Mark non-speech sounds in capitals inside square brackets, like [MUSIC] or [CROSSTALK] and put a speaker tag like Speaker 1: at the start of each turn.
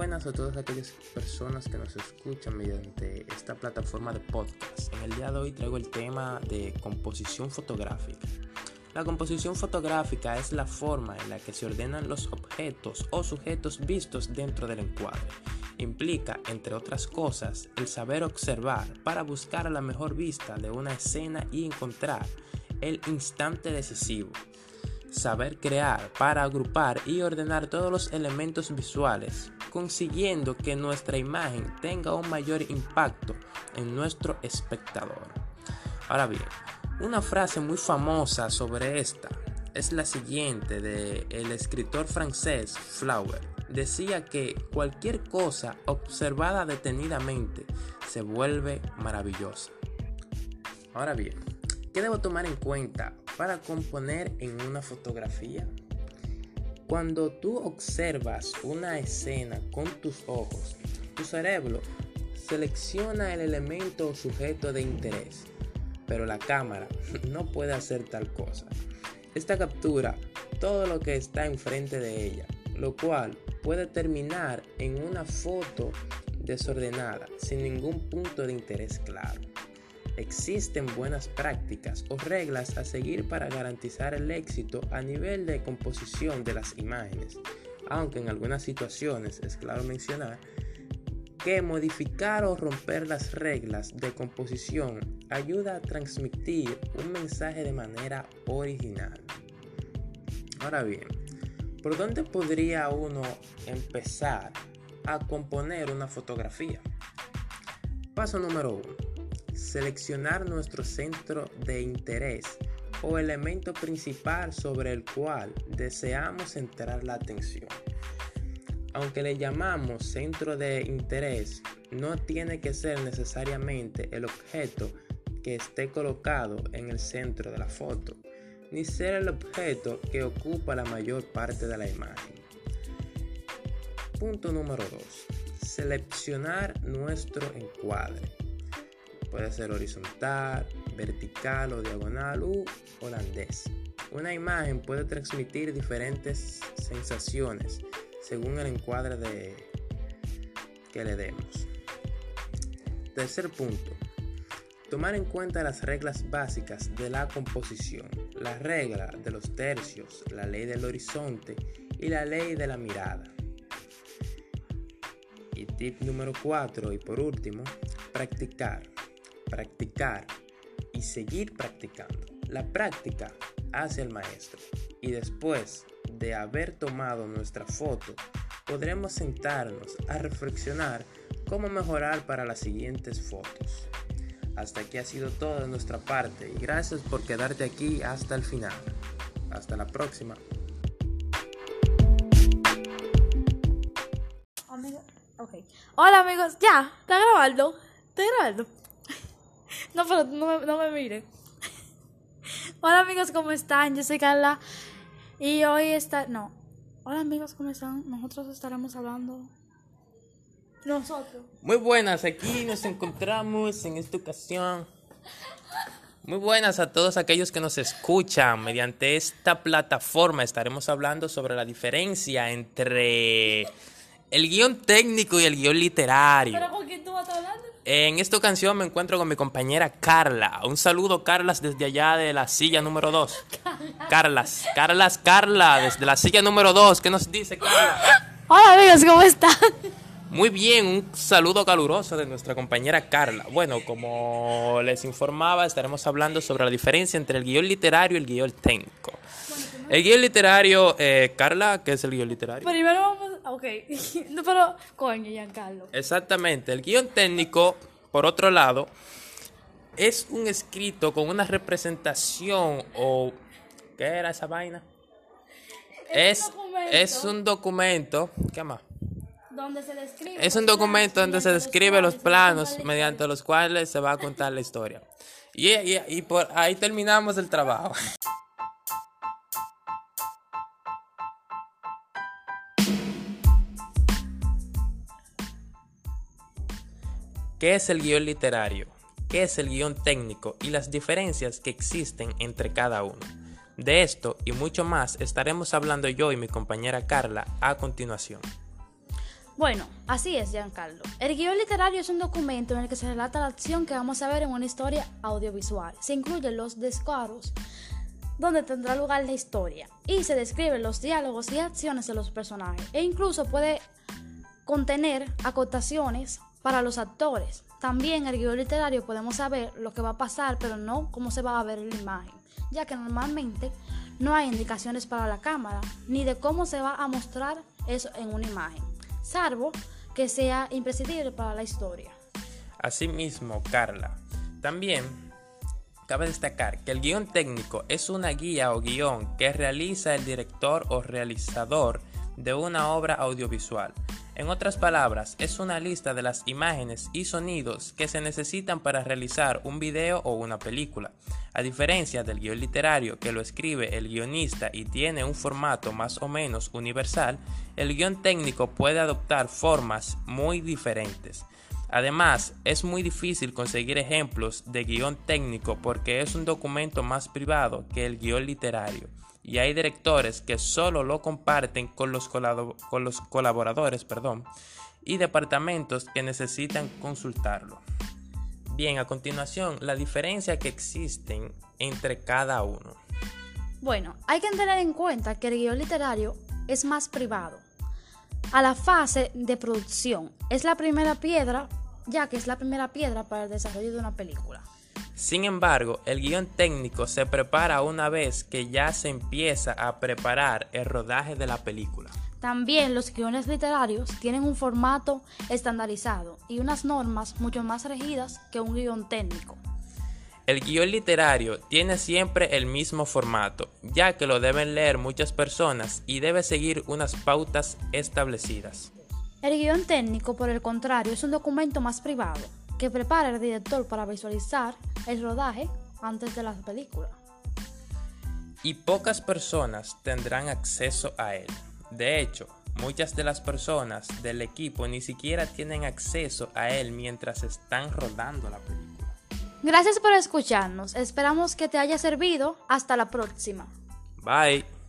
Speaker 1: buenas a todas aquellas personas que nos escuchan mediante esta plataforma de podcast. En el día de hoy traigo el tema de composición fotográfica. La composición fotográfica es la forma en la que se ordenan los objetos o sujetos vistos dentro del encuadre. Implica, entre otras cosas, el saber observar para buscar la mejor vista de una escena y encontrar el instante decisivo saber crear para agrupar y ordenar todos los elementos visuales, consiguiendo que nuestra imagen tenga un mayor impacto en nuestro espectador. Ahora bien, una frase muy famosa sobre esta es la siguiente de el escritor francés Flower. Decía que cualquier cosa observada detenidamente se vuelve maravillosa. Ahora bien, ¿qué debo tomar en cuenta para componer en una fotografía. Cuando tú observas una escena con tus ojos, tu cerebro selecciona el elemento o sujeto de interés, pero la cámara [LAUGHS] no puede hacer tal cosa. Esta captura todo lo que está enfrente de ella, lo cual puede terminar en una foto desordenada, sin ningún punto de interés claro. Existen buenas prácticas o reglas a seguir para garantizar el éxito a nivel de composición de las imágenes, aunque en algunas situaciones es claro mencionar que modificar o romper las reglas de composición ayuda a transmitir un mensaje de manera original. Ahora bien, ¿por dónde podría uno empezar a componer una fotografía? Paso número uno seleccionar nuestro centro de interés o elemento principal sobre el cual deseamos centrar la atención. Aunque le llamamos centro de interés, no tiene que ser necesariamente el objeto que esté colocado en el centro de la foto, ni ser el objeto que ocupa la mayor parte de la imagen. Punto número 2. Seleccionar nuestro encuadre. Puede ser horizontal, vertical o diagonal u holandés. Una imagen puede transmitir diferentes sensaciones según el encuadre que le demos. Tercer punto. Tomar en cuenta las reglas básicas de la composición, la regla de los tercios, la ley del horizonte y la ley de la mirada. Y tip número 4 y por último, practicar practicar y seguir practicando. La práctica hace el maestro y después de haber tomado nuestra foto podremos sentarnos a reflexionar cómo mejorar para las siguientes fotos. Hasta aquí ha sido todo de nuestra parte y gracias por quedarte aquí hasta el final. Hasta la próxima.
Speaker 2: Hola amigos, ya, está grabando, está grabando. No, pero no me, no me mire. [LAUGHS] Hola amigos, ¿cómo están? Yo soy Carla y hoy está... No. Hola amigos, ¿cómo están? Nosotros estaremos hablando... Nosotros.
Speaker 1: Muy buenas, aquí nos encontramos en esta ocasión. Muy buenas a todos aquellos que nos escuchan. Mediante esta plataforma estaremos hablando sobre la diferencia entre el guion técnico y el guion literario.
Speaker 2: ¿Pero con quién tú vas hablando?
Speaker 1: En esta ocasión me encuentro con mi compañera Carla. Un saludo, Carlas, desde allá de la silla número 2. Carlas, Carlas, Carla, desde la silla número 2. ¿Qué nos dice, Carla?
Speaker 2: Hola amigos, ¿cómo están?
Speaker 1: Muy bien, un saludo caluroso de nuestra compañera Carla. Bueno, como les informaba, estaremos hablando sobre la diferencia entre el guion literario y el guion técnico. El guion literario, eh, Carla, ¿qué es el guion literario?
Speaker 2: Primero vamos... Ok. [LAUGHS] No, pero... Coño, Giancarlo.
Speaker 1: Exactamente. El guion técnico, por otro lado, es un escrito con una representación o... ¿Qué era esa vaina?
Speaker 2: Es
Speaker 1: Es,
Speaker 2: un documento.
Speaker 1: es un documento... ¿Qué más?
Speaker 2: Donde se describe...
Speaker 1: Es un documento donde se describe los planos mediante los cuales se va a contar la historia. Y, y- y por ahí terminamos el trabajo. [LAUGHS] ¿Qué es el guion literario? ¿Qué es el guion técnico? Y las diferencias que existen entre cada uno. De esto y mucho más estaremos hablando yo y mi compañera Carla a continuación.
Speaker 2: Bueno, así es, Giancarlo. El guion literario es un documento en el que se relata la acción que vamos a ver en una historia audiovisual. Se incluyen los descargos donde tendrá lugar la historia y se describen los diálogos y acciones de los personajes e incluso puede contener acotaciones para los actores. También en el guion literario podemos saber lo que va a pasar, pero no cómo se va a ver la imagen, ya que normalmente no hay indicaciones para la cámara ni de cómo se va a mostrar eso en una imagen, salvo que sea imprescindible para la historia.
Speaker 1: Asimismo, Carla, también Cabe destacar que el guion técnico es una guía o guion que realiza el director o realizador de una obra audiovisual. En otras palabras, es una lista de las imágenes y sonidos que se necesitan para realizar un video o una película. A diferencia del guion literario que lo escribe el guionista y tiene un formato más o menos universal, el guion técnico puede adoptar formas muy diferentes. Además, es muy difícil conseguir ejemplos de guion técnico porque es un documento más privado que el guion literario y hay directores que solo lo comparten con los, con los colaboradores perdón, y departamentos que necesitan consultarlo. Bien, a continuación, la diferencia que existen entre cada uno.
Speaker 2: Bueno, hay que tener en cuenta que el guion literario es más privado. A la fase de producción es la primera piedra ya que es la primera piedra para el desarrollo de una película.
Speaker 1: Sin embargo, el guion técnico se prepara una vez que ya se empieza a preparar el rodaje de la película.
Speaker 2: También los guiones literarios tienen un formato estandarizado y unas normas mucho más regidas que un guion técnico.
Speaker 1: El guion literario tiene siempre el mismo formato, ya que lo deben leer muchas personas y debe seguir unas pautas establecidas.
Speaker 2: El guion técnico, por el contrario, es un documento más privado que prepara el director para visualizar el rodaje antes de la película.
Speaker 1: Y pocas personas tendrán acceso a él. De hecho, muchas de las personas del equipo ni siquiera tienen acceso a él mientras están rodando la película.
Speaker 2: Gracias por escucharnos. Esperamos que te haya servido. Hasta la próxima.
Speaker 1: Bye.